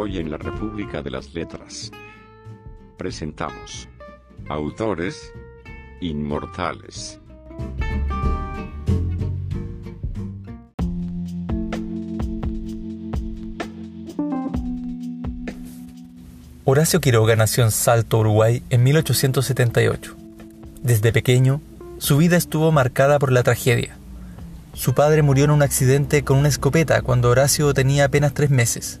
Hoy en la República de las Letras presentamos Autores Inmortales. Horacio Quiroga nació en Salto, Uruguay, en 1878. Desde pequeño, su vida estuvo marcada por la tragedia. Su padre murió en un accidente con una escopeta cuando Horacio tenía apenas tres meses.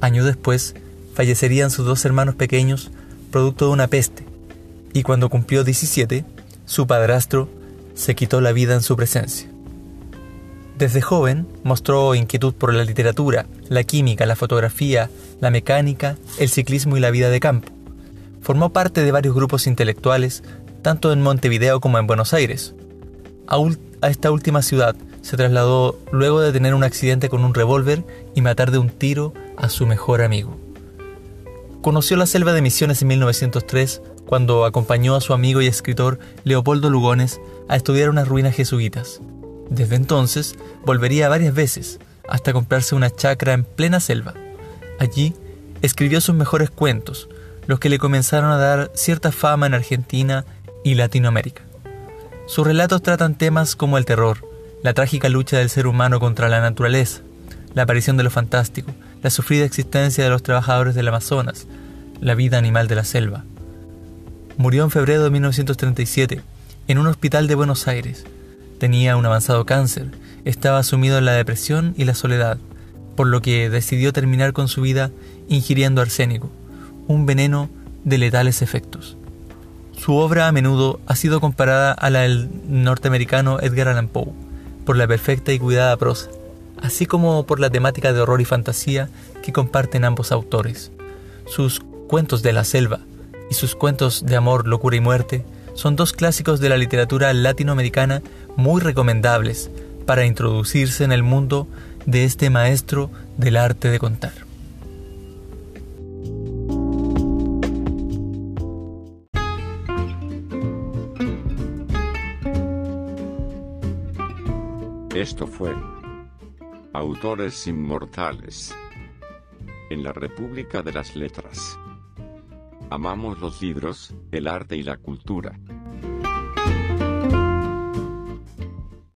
Años después, fallecerían sus dos hermanos pequeños producto de una peste, y cuando cumplió 17, su padrastro se quitó la vida en su presencia. Desde joven mostró inquietud por la literatura, la química, la fotografía, la mecánica, el ciclismo y la vida de campo. Formó parte de varios grupos intelectuales, tanto en Montevideo como en Buenos Aires. A, a esta última ciudad se trasladó luego de tener un accidente con un revólver y matar de un tiro a su mejor amigo. Conoció la selva de Misiones en 1903 cuando acompañó a su amigo y escritor Leopoldo Lugones a estudiar unas ruinas jesuitas. Desde entonces volvería varias veces hasta comprarse una chacra en plena selva. Allí escribió sus mejores cuentos, los que le comenzaron a dar cierta fama en Argentina y Latinoamérica. Sus relatos tratan temas como el terror, la trágica lucha del ser humano contra la naturaleza, la aparición de lo fantástico, la sufrida existencia de los trabajadores del Amazonas, la vida animal de la selva. Murió en febrero de 1937 en un hospital de Buenos Aires. Tenía un avanzado cáncer, estaba sumido en la depresión y la soledad, por lo que decidió terminar con su vida ingiriendo arsénico, un veneno de letales efectos. Su obra a menudo ha sido comparada a la del norteamericano Edgar Allan Poe, por la perfecta y cuidada prosa, así como por la temática de horror y fantasía que comparten ambos autores. Sus Cuentos de la Selva y sus cuentos de amor, locura y muerte son dos clásicos de la literatura latinoamericana muy recomendables para introducirse en el mundo de este maestro del arte de contar. Esto fue Autores Inmortales en la República de las Letras. Amamos los libros, el arte y la cultura.